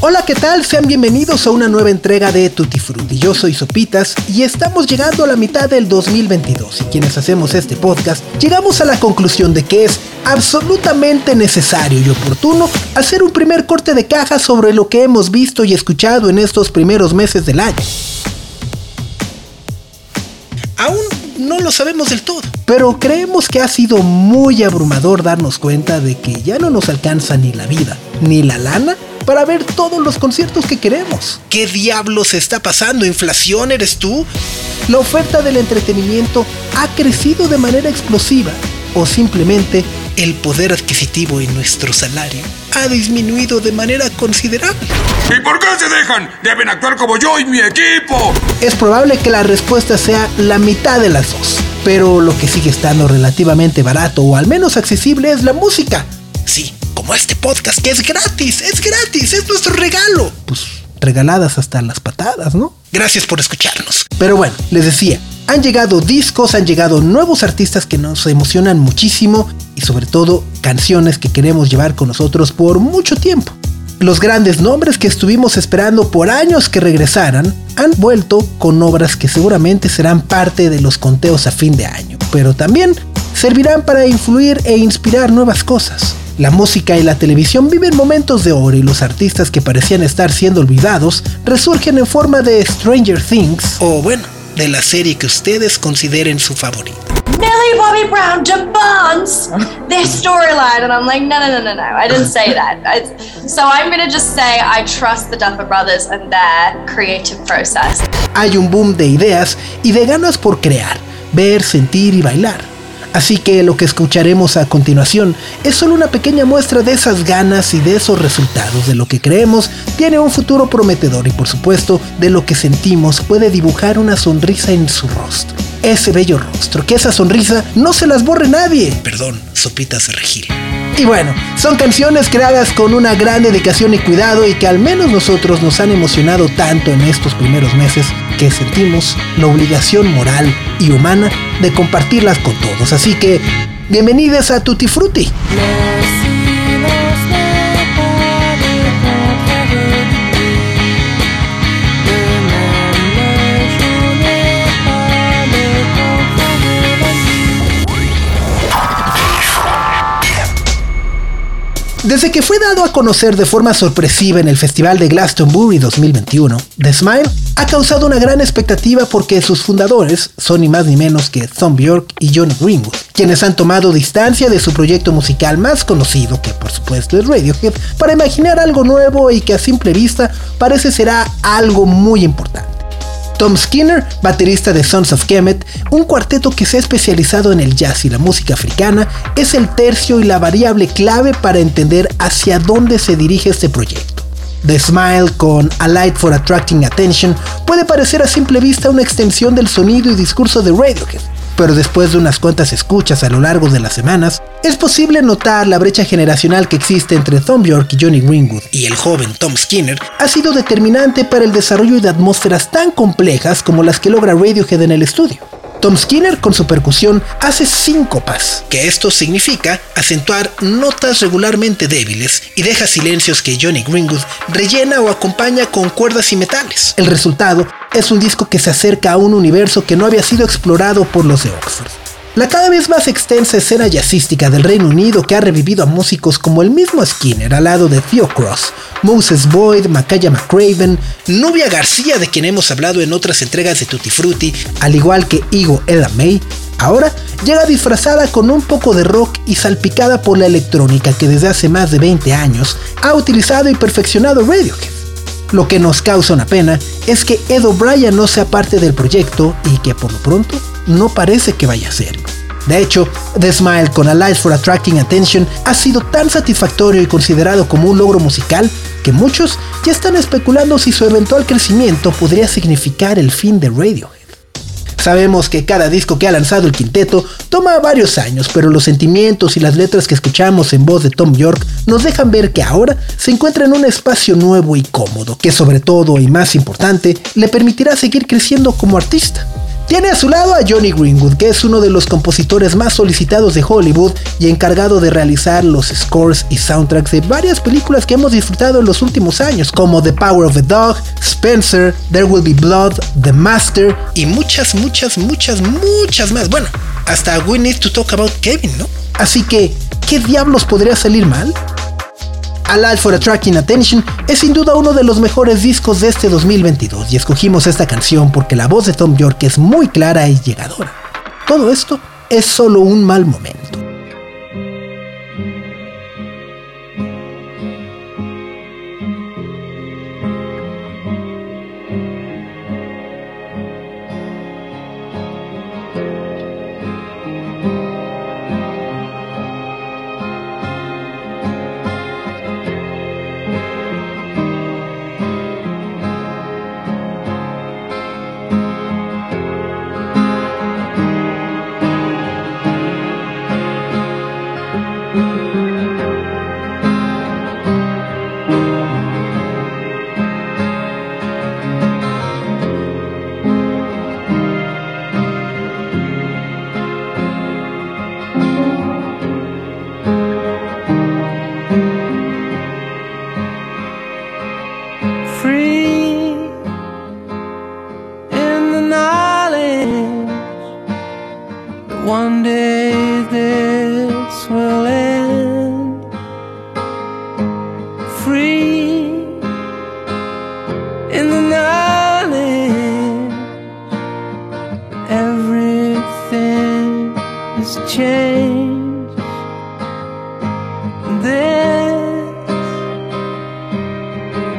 Hola, ¿qué tal? Sean bienvenidos a una nueva entrega de Tutti Frutti. Yo soy Sopitas y estamos llegando a la mitad del 2022 y quienes hacemos este podcast llegamos a la conclusión de que es absolutamente necesario y oportuno hacer un primer corte de caja sobre lo que hemos visto y escuchado en estos primeros meses del año. Aún no lo sabemos del todo, pero creemos que ha sido muy abrumador darnos cuenta de que ya no nos alcanza ni la vida, ni la lana para ver todos los conciertos que queremos. ¿Qué diablos está pasando? ¿Inflación eres tú? La oferta del entretenimiento ha crecido de manera explosiva o simplemente el poder adquisitivo en nuestro salario ha disminuido de manera considerable. ¿Y por qué se dejan? Deben actuar como yo y mi equipo. Es probable que la respuesta sea la mitad de las dos, pero lo que sigue estando relativamente barato o al menos accesible es la música. Sí, como este podcast que es gratis, es gratis, es nuestro regalo. Pues regaladas hasta las patadas, ¿no? Gracias por escucharnos. Pero bueno, les decía, han llegado discos, han llegado nuevos artistas que nos emocionan muchísimo y sobre todo canciones que queremos llevar con nosotros por mucho tiempo. Los grandes nombres que estuvimos esperando por años que regresaran han vuelto con obras que seguramente serán parte de los conteos a fin de año, pero también servirán para influir e inspirar nuevas cosas. La música y la televisión viven momentos de oro y los artistas que parecían estar siendo olvidados resurgen en forma de Stranger Things o bueno, de la serie que ustedes consideren su favorita. Millie Bobby Brown debunks their storyline, and I'm like, no, no, no, no, no. I didn't say that. So I'm gonna just say I trust the Duffer Brothers and their creative process. Hay un boom de ideas y de ganas por crear, ver, sentir y bailar. Así que lo que escucharemos a continuación es solo una pequeña muestra de esas ganas y de esos resultados, de lo que creemos tiene un futuro prometedor y por supuesto de lo que sentimos puede dibujar una sonrisa en su rostro. Ese bello rostro, que esa sonrisa no se las borre nadie. Perdón, sopitas de regil. Y bueno, son canciones creadas con una gran dedicación y cuidado y que al menos nosotros nos han emocionado tanto en estos primeros meses que sentimos la obligación moral y humana de compartirlas con todos. Así que, bienvenidas a Tutti Frutti. Desde que fue dado a conocer de forma sorpresiva en el Festival de Glastonbury 2021, The Smile ha causado una gran expectativa porque sus fundadores son ni más ni menos que Tom Bjork y John Greenwood, quienes han tomado distancia de su proyecto musical más conocido, que por supuesto es Radiohead, para imaginar algo nuevo y que a simple vista parece será algo muy importante. Tom Skinner, baterista de Sons of Kemet, un cuarteto que se ha especializado en el jazz y la música africana, es el tercio y la variable clave para entender hacia dónde se dirige este proyecto. The Smile con A Light for Attracting Attention puede parecer a simple vista una extensión del sonido y discurso de Radiohead, pero después de unas cuantas escuchas a lo largo de las semanas, es posible notar la brecha generacional que existe entre Tom York y Johnny Greenwood y el joven Tom Skinner ha sido determinante para el desarrollo de atmósferas tan complejas como las que logra Radiohead en el estudio. Tom Skinner con su percusión hace síncopas, que esto significa acentuar notas regularmente débiles y deja silencios que Johnny Greenwood rellena o acompaña con cuerdas y metales. El resultado es un disco que se acerca a un universo que no había sido explorado por los de Oxford. La cada vez más extensa escena jazzística del Reino Unido que ha revivido a músicos como el mismo Skinner al lado de Theo Cross, Moses Boyd, Makaya McCraven, Nubia García de quien hemos hablado en otras entregas de Tutti Frutti, al igual que Igo Ella May, ahora llega disfrazada con un poco de rock y salpicada por la electrónica que desde hace más de 20 años ha utilizado y perfeccionado Radiohead. Lo que nos causa una pena es que Ed O'Brien no sea parte del proyecto y que por lo pronto no parece que vaya a ser. De hecho, The Smile con A Light for Attracting Attention ha sido tan satisfactorio y considerado como un logro musical que muchos ya están especulando si su eventual crecimiento podría significar el fin de Radiohead. Sabemos que cada disco que ha lanzado el quinteto toma varios años, pero los sentimientos y las letras que escuchamos en voz de Tom York nos dejan ver que ahora se encuentra en un espacio nuevo y cómodo, que sobre todo y más importante, le permitirá seguir creciendo como artista. Tiene a su lado a Johnny Greenwood, que es uno de los compositores más solicitados de Hollywood y encargado de realizar los scores y soundtracks de varias películas que hemos disfrutado en los últimos años, como The Power of the Dog, Spencer, There Will Be Blood, The Master y muchas, muchas, muchas, muchas más. Bueno, hasta We Need to Talk About Kevin, ¿no? Así que, ¿qué diablos podría salir mal? Alive for Attracting Attention es sin duda uno de los mejores discos de este 2022 y escogimos esta canción porque la voz de Tom York es muy clara y llegadora. Todo esto es solo un mal momento.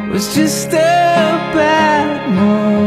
was just a bad morning.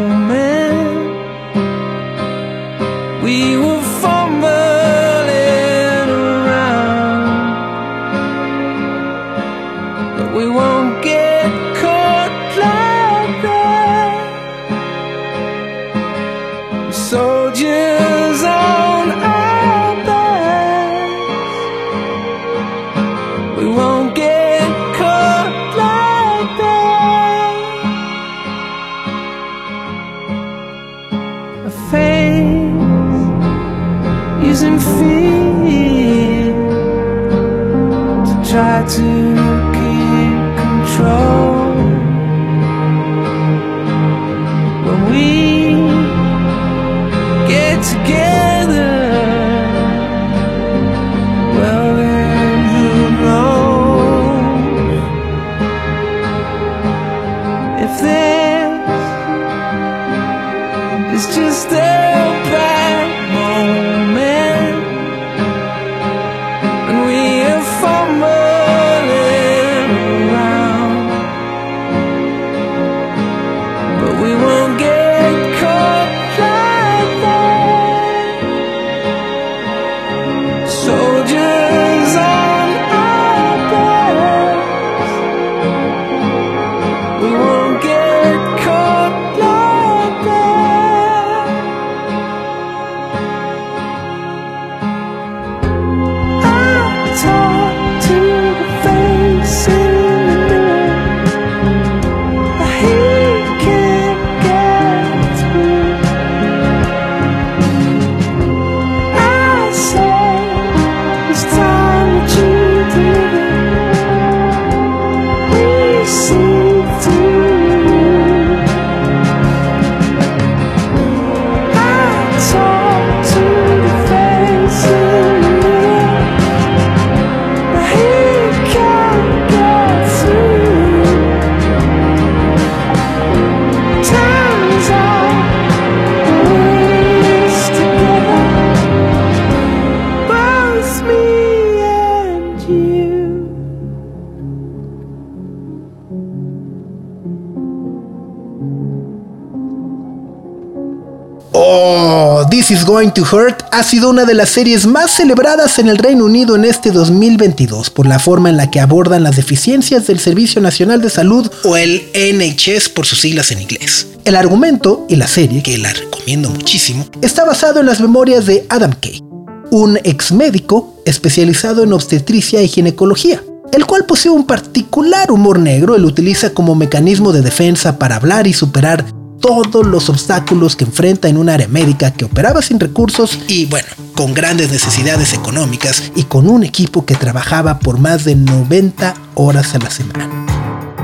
Is Going to Hurt ha sido una de las series más celebradas en el Reino Unido en este 2022 por la forma en la que abordan las deficiencias del Servicio Nacional de Salud o el NHS por sus siglas en inglés. El argumento y la serie, que la recomiendo muchísimo, está basado en las memorias de Adam Kay, un ex médico especializado en obstetricia y ginecología, el cual posee un particular humor negro, él utiliza como mecanismo de defensa para hablar y superar todos los obstáculos que enfrenta en un área médica que operaba sin recursos y bueno, con grandes necesidades económicas y con un equipo que trabajaba por más de 90 horas a la semana.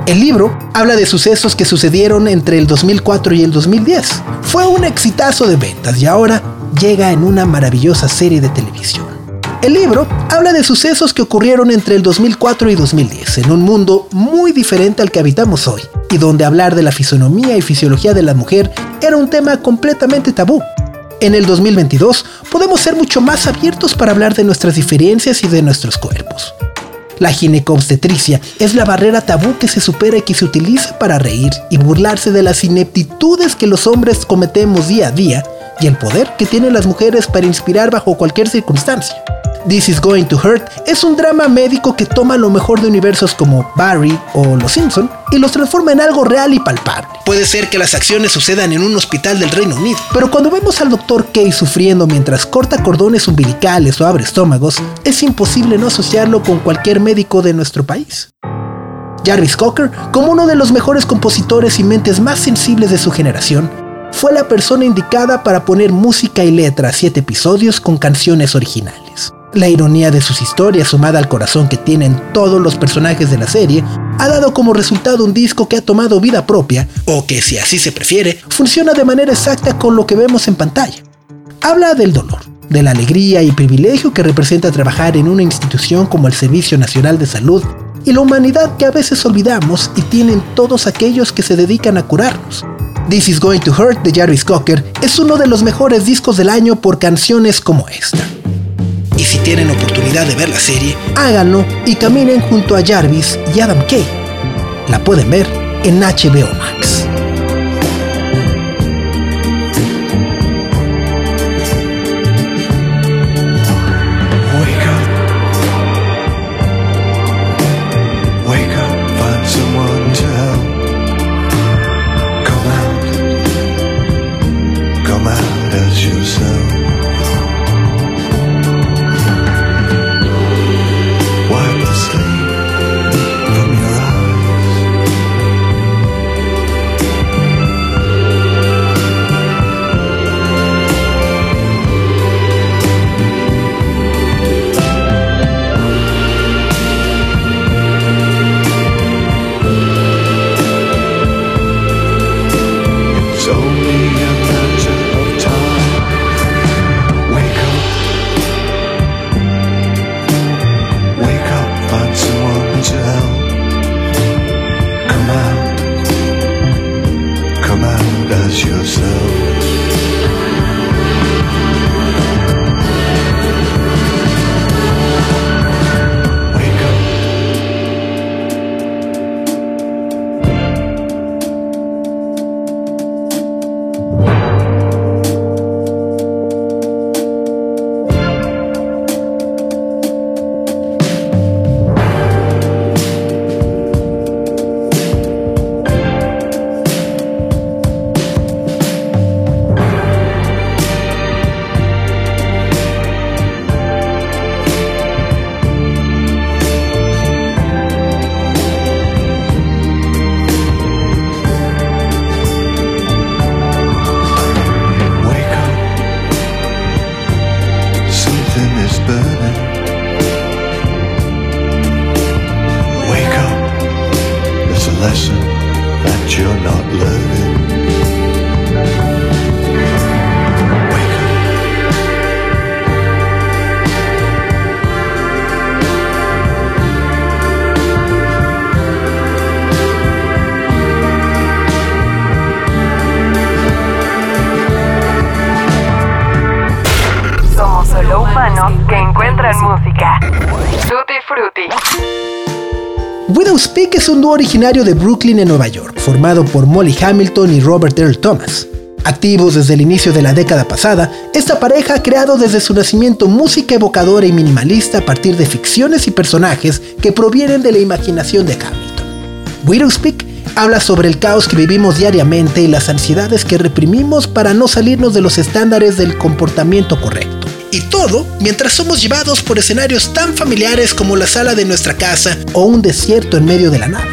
El libro habla de sucesos que sucedieron entre el 2004 y el 2010. Fue un exitazo de ventas y ahora llega en una maravillosa serie de televisión. El libro habla de sucesos que ocurrieron entre el 2004 y 2010, en un mundo muy diferente al que habitamos hoy, y donde hablar de la fisonomía y fisiología de la mujer era un tema completamente tabú. En el 2022 podemos ser mucho más abiertos para hablar de nuestras diferencias y de nuestros cuerpos. La ginecobstetricia es la barrera tabú que se supera y que se utiliza para reír y burlarse de las ineptitudes que los hombres cometemos día a día y el poder que tienen las mujeres para inspirar bajo cualquier circunstancia. This is Going to Hurt es un drama médico que toma lo mejor de universos como Barry o Los Simpson y los transforma en algo real y palpable. Puede ser que las acciones sucedan en un hospital del Reino Unido, pero cuando vemos al Dr. Kay sufriendo mientras corta cordones umbilicales o abre estómagos, es imposible no asociarlo con cualquier médico de nuestro país. Jarvis Cocker, como uno de los mejores compositores y mentes más sensibles de su generación, fue la persona indicada para poner música y letra a siete episodios con canciones originales. La ironía de sus historias, sumada al corazón que tienen todos los personajes de la serie, ha dado como resultado un disco que ha tomado vida propia, o que si así se prefiere, funciona de manera exacta con lo que vemos en pantalla. Habla del dolor, de la alegría y privilegio que representa trabajar en una institución como el Servicio Nacional de Salud y la humanidad que a veces olvidamos y tienen todos aquellos que se dedican a curarnos. This is Going to Hurt de Jarvis Cocker es uno de los mejores discos del año por canciones como esta. Y si tienen oportunidad de ver la serie, háganlo y caminen junto a Jarvis y Adam Kay. La pueden ver en HBO Max. Widow's Peak es un dúo originario de Brooklyn en Nueva York, formado por Molly Hamilton y Robert Earl Thomas. Activos desde el inicio de la década pasada, esta pareja ha creado desde su nacimiento música evocadora y minimalista a partir de ficciones y personajes que provienen de la imaginación de Hamilton. Widow's Peak Habla sobre el caos que vivimos diariamente y las ansiedades que reprimimos para no salirnos de los estándares del comportamiento correcto. Y todo mientras somos llevados por escenarios tan familiares como la sala de nuestra casa o un desierto en medio de la nada.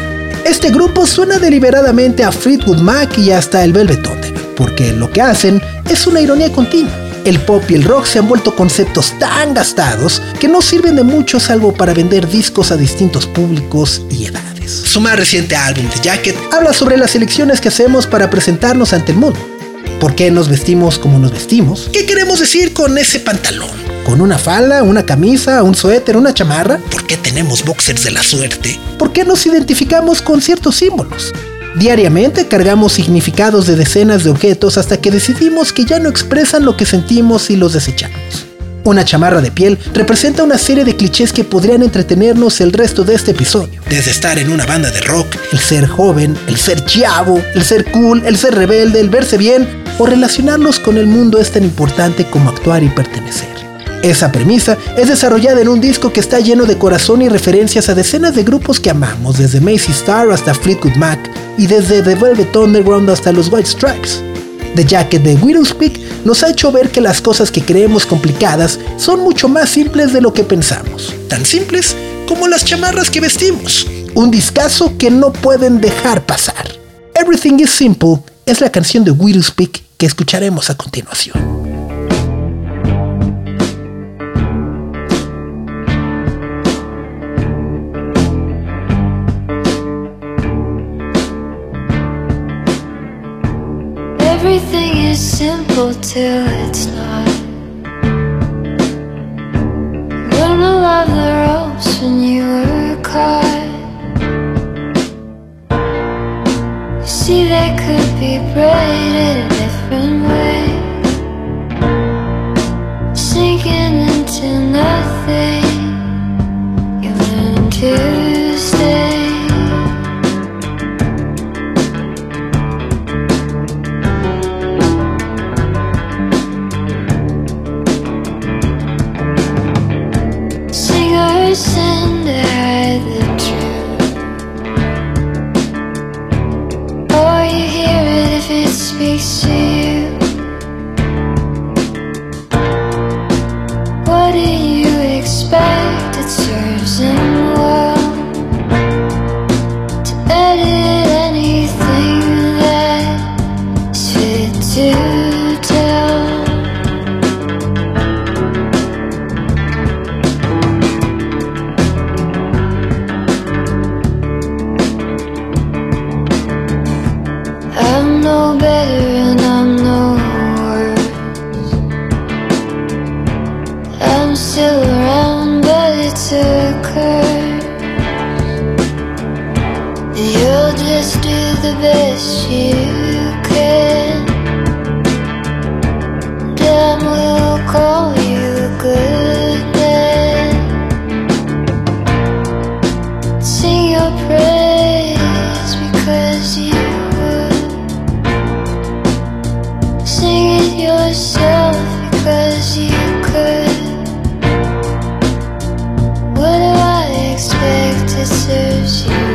Este grupo suena deliberadamente a Fleetwood Mac y hasta el Velvet Underground, porque lo que hacen es una ironía continua. El pop y el rock se han vuelto conceptos tan gastados que no sirven de mucho salvo para vender discos a distintos públicos y edades. Su más reciente álbum, The Jacket, habla sobre las elecciones que hacemos para presentarnos ante el mundo. ¿Por qué nos vestimos como nos vestimos? ¿Qué queremos decir con ese pantalón? ¿Con una falda, una camisa, un suéter, una chamarra? ¿Por qué tenemos boxers de la suerte? ¿Por qué nos identificamos con ciertos símbolos? Diariamente cargamos significados de decenas de objetos hasta que decidimos que ya no expresan lo que sentimos y los desechamos. Una chamarra de piel representa una serie de clichés que podrían entretenernos el resto de este episodio. Desde estar en una banda de rock, el ser joven, el ser chiavo, el ser cool, el ser rebelde, el verse bien o relacionarlos con el mundo es tan importante como actuar y pertenecer. Esa premisa es desarrollada en un disco que está lleno de corazón y referencias a decenas de grupos que amamos, desde Macy Star hasta Fleetwood Mac y desde The Velvet Underground hasta los White Stripes. The Jacket de Widow's Peak nos ha hecho ver que las cosas que creemos complicadas son mucho más simples de lo que pensamos. Tan simples como las chamarras que vestimos. Un discazo que no pueden dejar pasar. Everything is Simple es la canción de Widow's Peak que escucharemos a continuación. Everything is simple till it's not. Learn to love the ropes when you were caught. You see, they could be braided serves you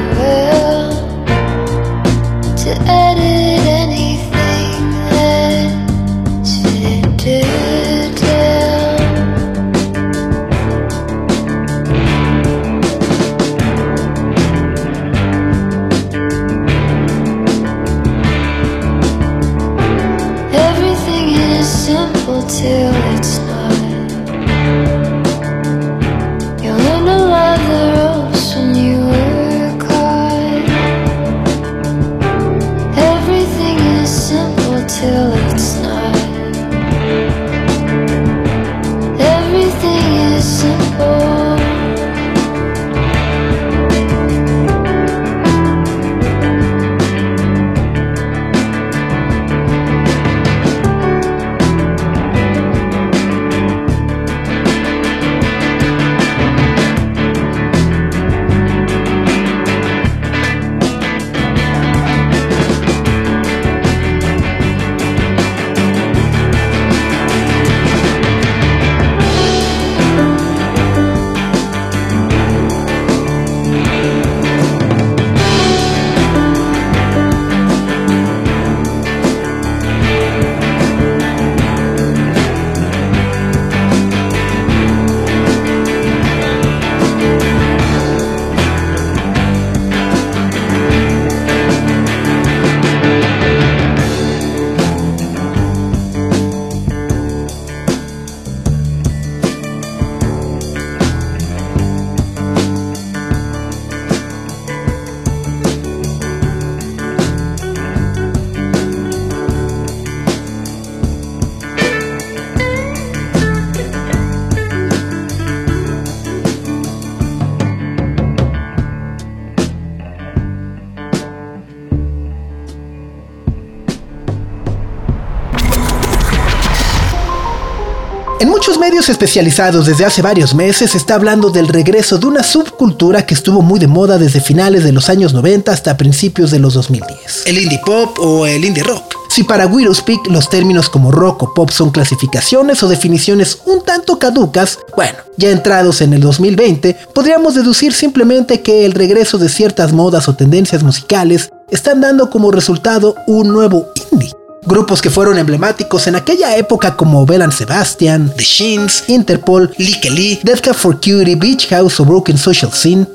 Muchos medios especializados desde hace varios meses está hablando del regreso de una subcultura que estuvo muy de moda desde finales de los años 90 hasta principios de los 2010. El indie pop o el indie rock. Si para Speak los términos como rock o pop son clasificaciones o definiciones un tanto caducas, bueno, ya entrados en el 2020, podríamos deducir simplemente que el regreso de ciertas modas o tendencias musicales están dando como resultado un nuevo indie. Grupos que fueron emblemáticos en aquella época como Bell Sebastian, The Shins, Interpol, Lick Lee, Death Cab for Cutie, Beach House o Broken Social Scene,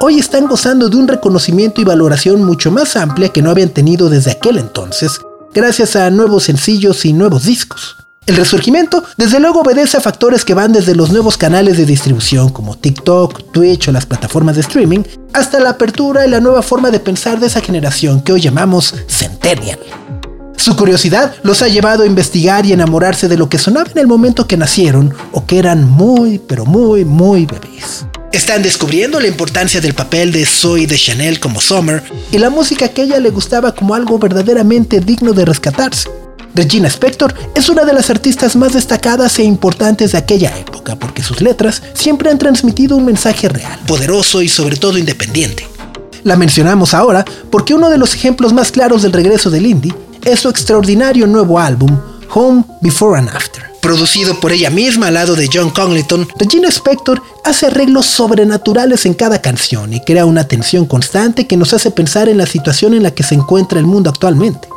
hoy están gozando de un reconocimiento y valoración mucho más amplia que no habían tenido desde aquel entonces, gracias a nuevos sencillos y nuevos discos. El resurgimiento, desde luego, obedece a factores que van desde los nuevos canales de distribución como TikTok, Twitch o las plataformas de streaming, hasta la apertura y la nueva forma de pensar de esa generación que hoy llamamos Centennial. Su curiosidad los ha llevado a investigar y enamorarse de lo que sonaba en el momento que nacieron o que eran muy, pero muy, muy bebés. Están descubriendo la importancia del papel de Zoe de Chanel como Summer y la música que a ella le gustaba como algo verdaderamente digno de rescatarse. Regina Spector es una de las artistas más destacadas e importantes de aquella época porque sus letras siempre han transmitido un mensaje real, poderoso y sobre todo independiente. La mencionamos ahora porque uno de los ejemplos más claros del regreso del indie es su extraordinario nuevo álbum, Home Before and After. Producido por ella misma al lado de John Congleton, Regina Spector hace arreglos sobrenaturales en cada canción y crea una tensión constante que nos hace pensar en la situación en la que se encuentra el mundo actualmente.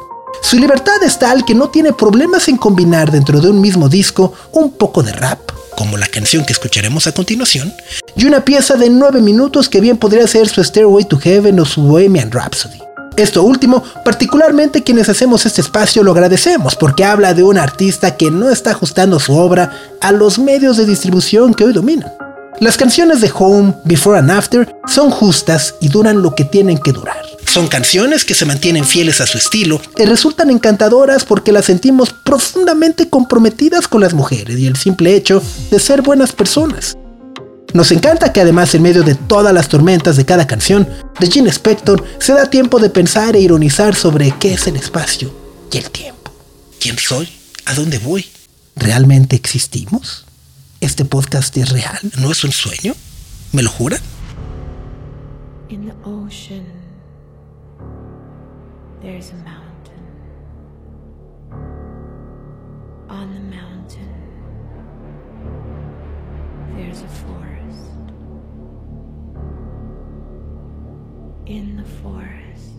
Su libertad es tal que no tiene problemas en combinar dentro de un mismo disco un poco de rap, como la canción que escucharemos a continuación, y una pieza de 9 minutos que bien podría ser su Stairway to Heaven o su Bohemian Rhapsody. Esto último, particularmente quienes hacemos este espacio lo agradecemos porque habla de un artista que no está ajustando su obra a los medios de distribución que hoy dominan. Las canciones de Home, Before and After son justas y duran lo que tienen que durar. Son canciones que se mantienen fieles a su estilo y resultan encantadoras porque las sentimos profundamente comprometidas con las mujeres y el simple hecho de ser buenas personas. Nos encanta que además en medio de todas las tormentas de cada canción, de Gene Spector se da tiempo de pensar e ironizar sobre qué es el espacio y el tiempo. ¿Quién soy? ¿A dónde voy? ¿Realmente existimos? ¿Este podcast es real? ¿No es un sueño? ¿Me lo juran? In the forest.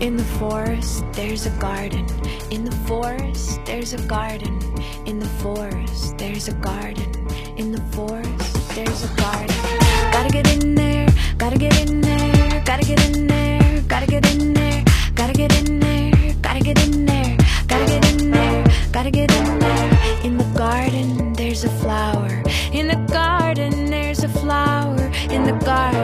In the forest, there's a garden. In the forest, there's a garden. In the forest, there's a garden. In the forest, there's a garden. Gotta get in there, gotta get in there, gotta get in there, gotta get in there, gotta get in there, gotta get in there, gotta get in there, gotta get in there. The garden,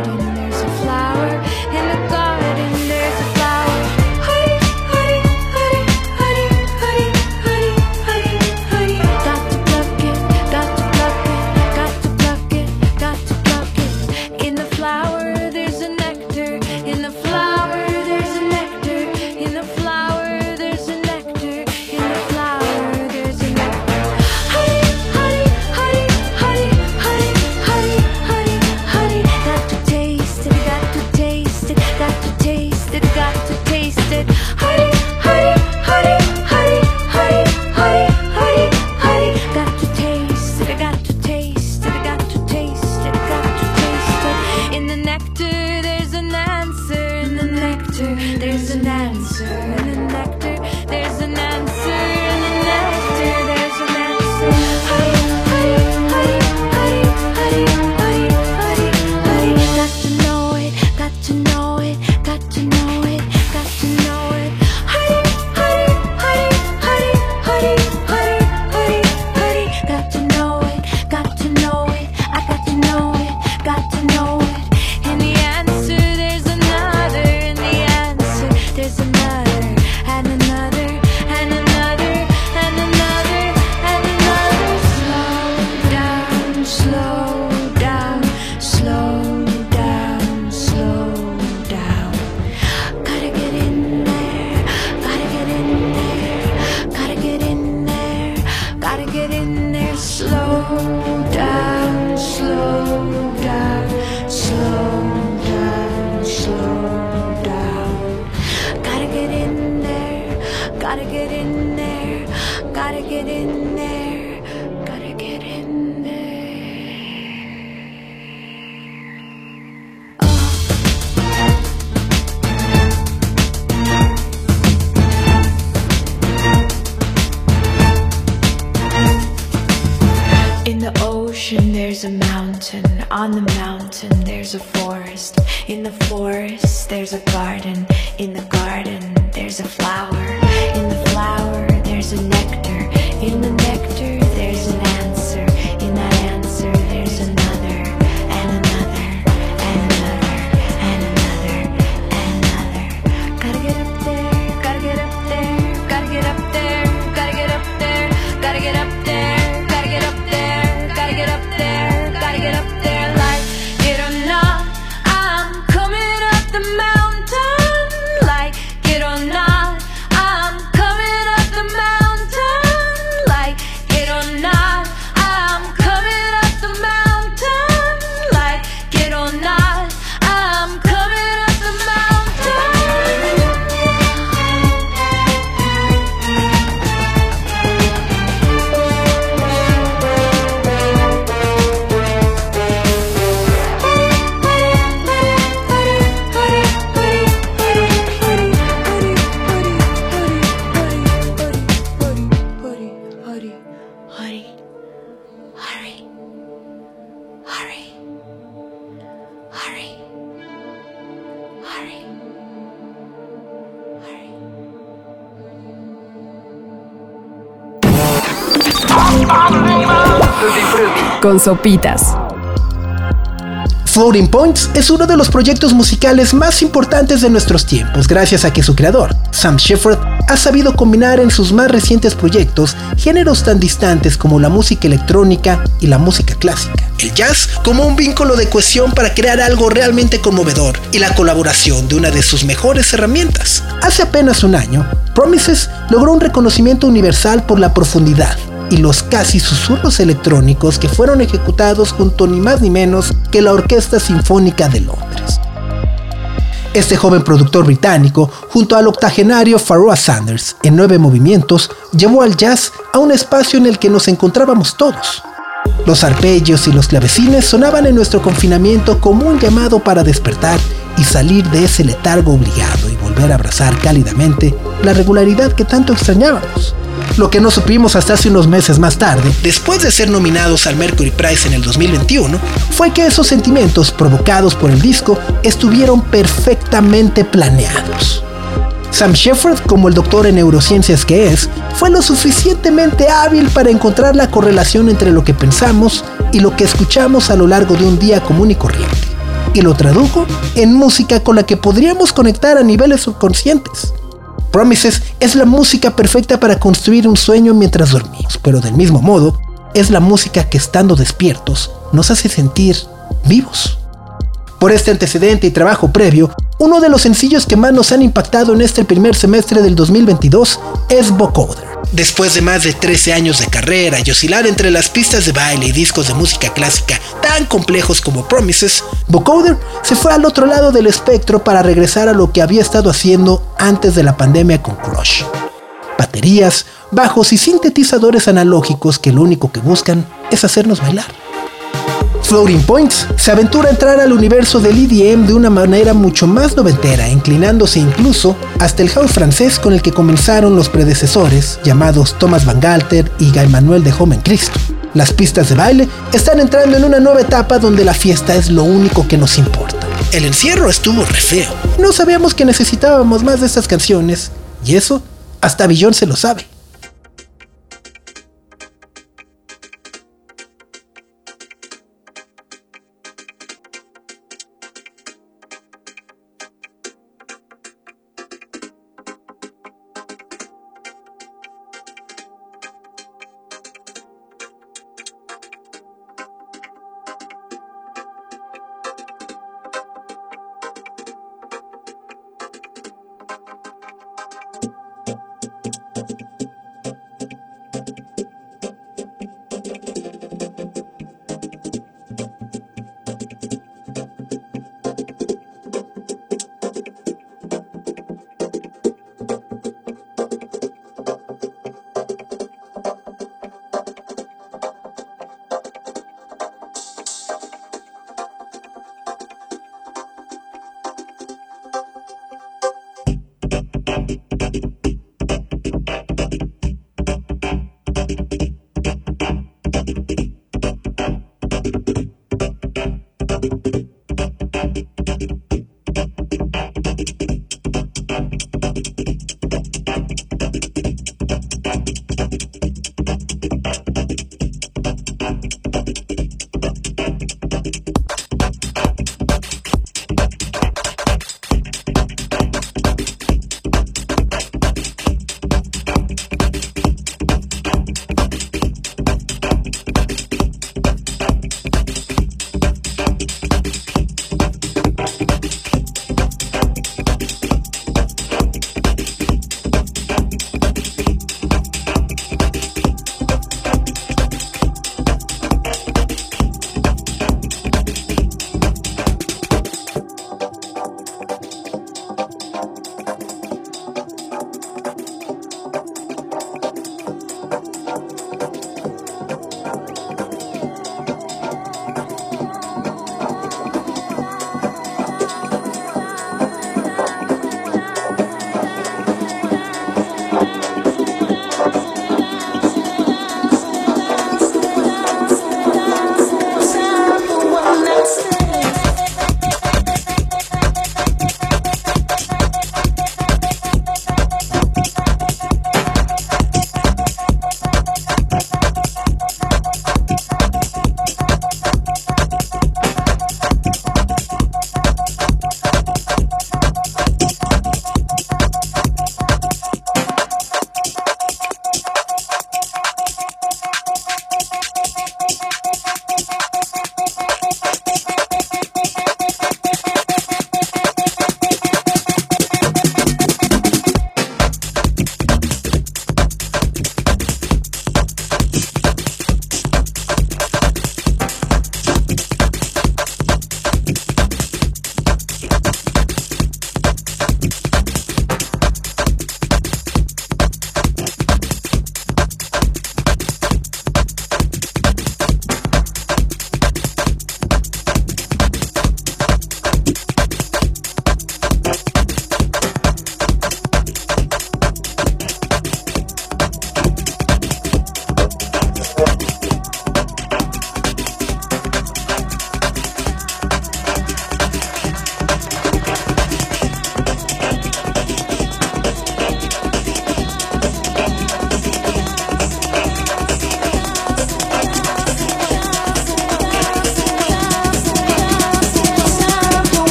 Con sopitas. Floating Points es uno de los proyectos musicales más importantes de nuestros tiempos, gracias a que su creador, Sam Shepard, ha sabido combinar en sus más recientes proyectos géneros tan distantes como la música electrónica y la música clásica. El jazz como un vínculo de cohesión para crear algo realmente conmovedor y la colaboración de una de sus mejores herramientas. Hace apenas un año, Promises logró un reconocimiento universal por la profundidad y los casi susurros electrónicos que fueron ejecutados junto ni más ni menos que la Orquesta Sinfónica de Londres. Este joven productor británico, junto al octogenario Pharoah Sanders, en nueve movimientos, llevó al jazz a un espacio en el que nos encontrábamos todos. Los arpegios y los clavecines sonaban en nuestro confinamiento como un llamado para despertar y salir de ese letargo obligado abrazar cálidamente la regularidad que tanto extrañábamos. Lo que no supimos hasta hace unos meses más tarde, después de ser nominados al Mercury Prize en el 2021, fue que esos sentimientos provocados por el disco estuvieron perfectamente planeados. Sam Shepard, como el doctor en neurociencias que es, fue lo suficientemente hábil para encontrar la correlación entre lo que pensamos y lo que escuchamos a lo largo de un día común y corriente, y lo tradujo en música con la que podríamos conectar a niveles subconscientes. Promises es la música perfecta para construir un sueño mientras dormimos, pero del mismo modo, es la música que estando despiertos nos hace sentir vivos. Por este antecedente y trabajo previo, uno de los sencillos que más nos han impactado en este primer semestre del 2022 es Vocoder. Después de más de 13 años de carrera y oscilar entre las pistas de baile y discos de música clásica tan complejos como Promises, Vocoder se fue al otro lado del espectro para regresar a lo que había estado haciendo antes de la pandemia con Crush. Baterías, bajos y sintetizadores analógicos que lo único que buscan es hacernos bailar. Floating Points se aventura a entrar al universo del EDM de una manera mucho más noventera, inclinándose incluso hasta el house francés con el que comenzaron los predecesores, llamados Thomas Van Galter y Guy Manuel de Joven Cristo. Las pistas de baile están entrando en una nueva etapa donde la fiesta es lo único que nos importa. El encierro estuvo re feo. No sabíamos que necesitábamos más de estas canciones, y eso hasta Billón se lo sabe.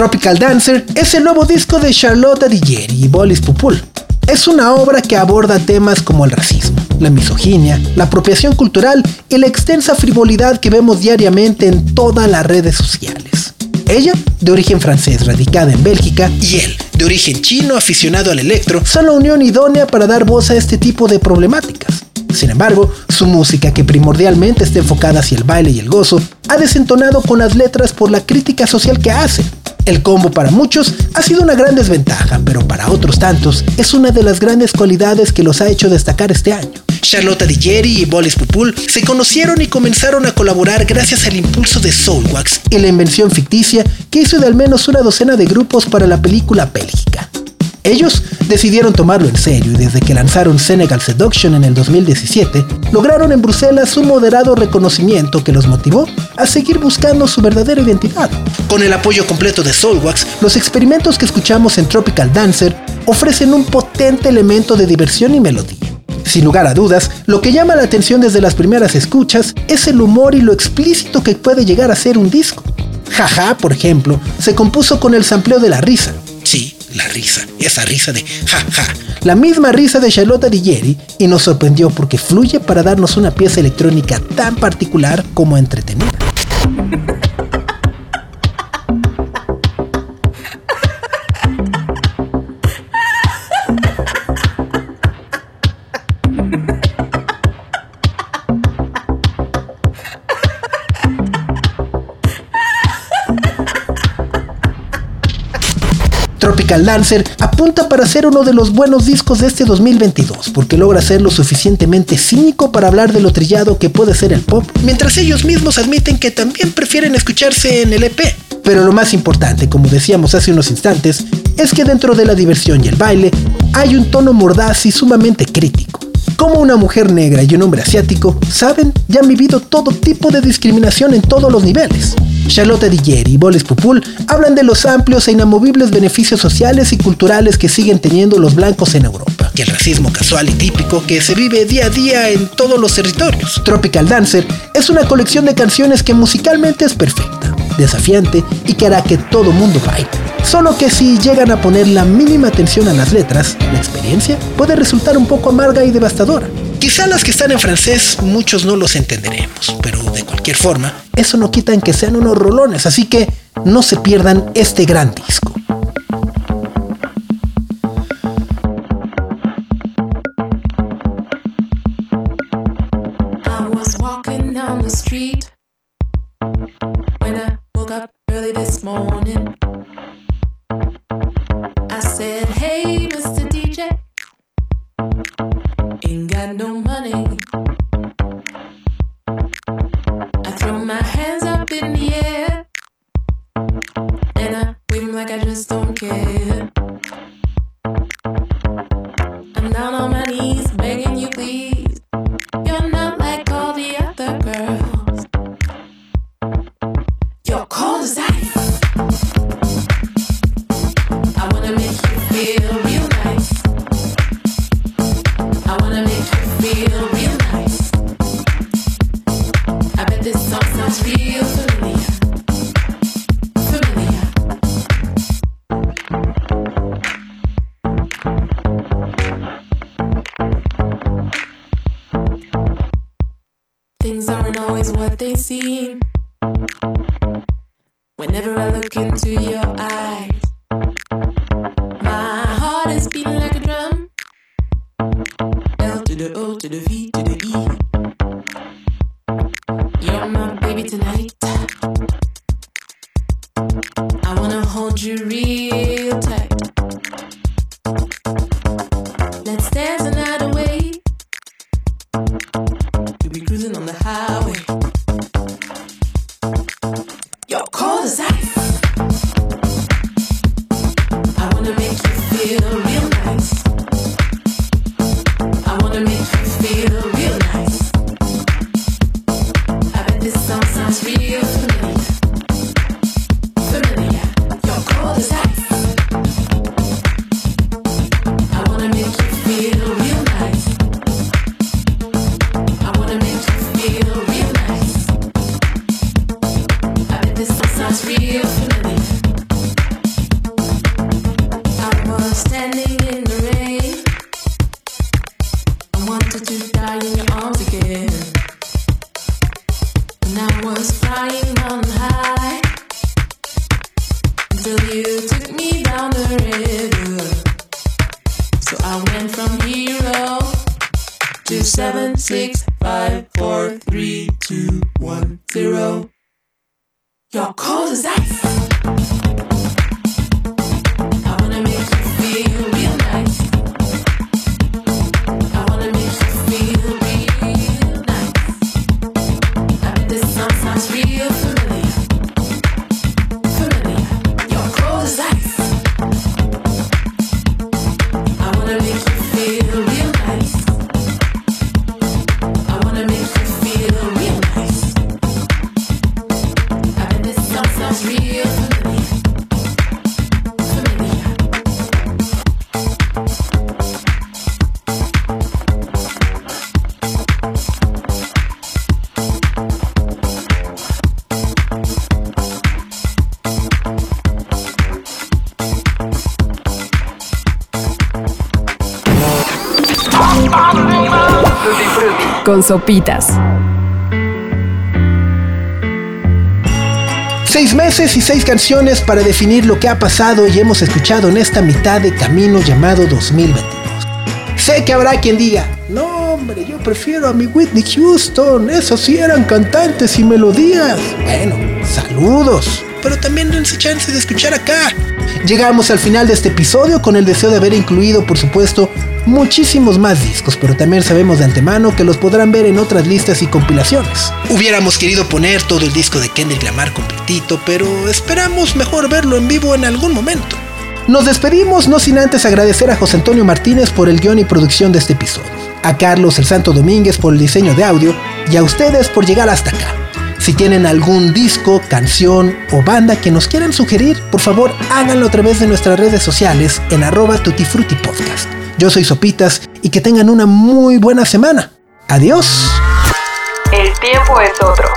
Tropical Dancer es el nuevo disco de Charlotte Digeri y Bolis Pupul. Es una obra que aborda temas como el racismo, la misoginia, la apropiación cultural y la extensa frivolidad que vemos diariamente en todas las redes sociales. Ella, de origen francés, radicada en Bélgica, y él, de origen chino, aficionado al electro, son la unión idónea para dar voz a este tipo de problemáticas. Sin embargo, su música, que primordialmente está enfocada hacia el baile y el gozo, ha desentonado con las letras por la crítica social que hace. El combo para muchos ha sido una gran desventaja, pero para otros tantos es una de las grandes cualidades que los ha hecho destacar este año. Charlotte Digeri y Bolis Pupul se conocieron y comenzaron a colaborar gracias al impulso de Soulwax y la invención ficticia que hizo de al menos una docena de grupos para la película Bélgica. Ellos decidieron tomarlo en serio y desde que lanzaron Senegal Seduction en el 2017, lograron en Bruselas un moderado reconocimiento que los motivó a seguir buscando su verdadera identidad. Con el apoyo completo de Soulwax, los experimentos que escuchamos en Tropical Dancer ofrecen un potente elemento de diversión y melodía. Sin lugar a dudas, lo que llama la atención desde las primeras escuchas es el humor y lo explícito que puede llegar a ser un disco. Jaja, por ejemplo, se compuso con el sampleo de la risa. Sí, la risa, esa risa de jaja. La misma risa de Charlotte Digeri y nos sorprendió porque fluye para darnos una pieza electrónica tan particular como entretenida. Tropical Dancer apunta para ser uno de los buenos discos de este 2022 porque logra ser lo suficientemente cínico para hablar de lo trillado que puede ser el pop, mientras ellos mismos admiten que también prefieren escucharse en el EP. Pero lo más importante, como decíamos hace unos instantes, es que dentro de la diversión y el baile hay un tono mordaz y sumamente crítico. Como una mujer negra y un hombre asiático saben y han vivido todo tipo de discriminación en todos los niveles. Charlotte Digeri y Bolis Pupul hablan de los amplios e inamovibles beneficios sociales y culturales que siguen teniendo los blancos en Europa, y el racismo casual y típico que se vive día a día en todos los territorios. Tropical Dancer es una colección de canciones que musicalmente es perfecta, desafiante y que hará que todo mundo baile. Solo que si llegan a poner la mínima atención a las letras, la experiencia puede resultar un poco amarga y devastadora. Quizá las que están en francés muchos no los entenderemos, pero de cualquier forma, eso no quita en que sean unos rolones, así que no se pierdan este gran disco. God's. Con sopitas. Seis meses y seis canciones para definir lo que ha pasado y hemos escuchado en esta mitad de camino llamado 2022. Sé que habrá quien diga, no hombre, yo prefiero a mi Whitney Houston, esos sí eran cantantes y melodías. Bueno, saludos, pero también dense chance de escuchar acá. Llegamos al final de este episodio con el deseo de haber incluido, por supuesto, muchísimos más discos, pero también sabemos de antemano que los podrán ver en otras listas y compilaciones. Hubiéramos querido poner todo el disco de Kendrick Lamar completito, pero esperamos mejor verlo en vivo en algún momento. Nos despedimos no sin antes agradecer a José Antonio Martínez por el guion y producción de este episodio, a Carlos el Santo Domínguez por el diseño de audio y a ustedes por llegar hasta acá. Si tienen algún disco, canción o banda que nos quieran sugerir, por favor háganlo a través de nuestras redes sociales en arroba tutifrutipodcast. Yo soy Sopitas y que tengan una muy buena semana. Adiós. El tiempo es otro.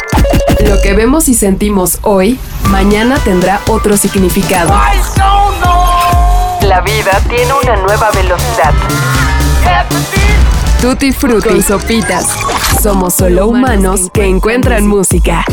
Lo que vemos y sentimos hoy, mañana tendrá otro significado. La vida tiene una nueva velocidad. Tutti Frutti con sopitas. Somos solo humanos que encuentran música.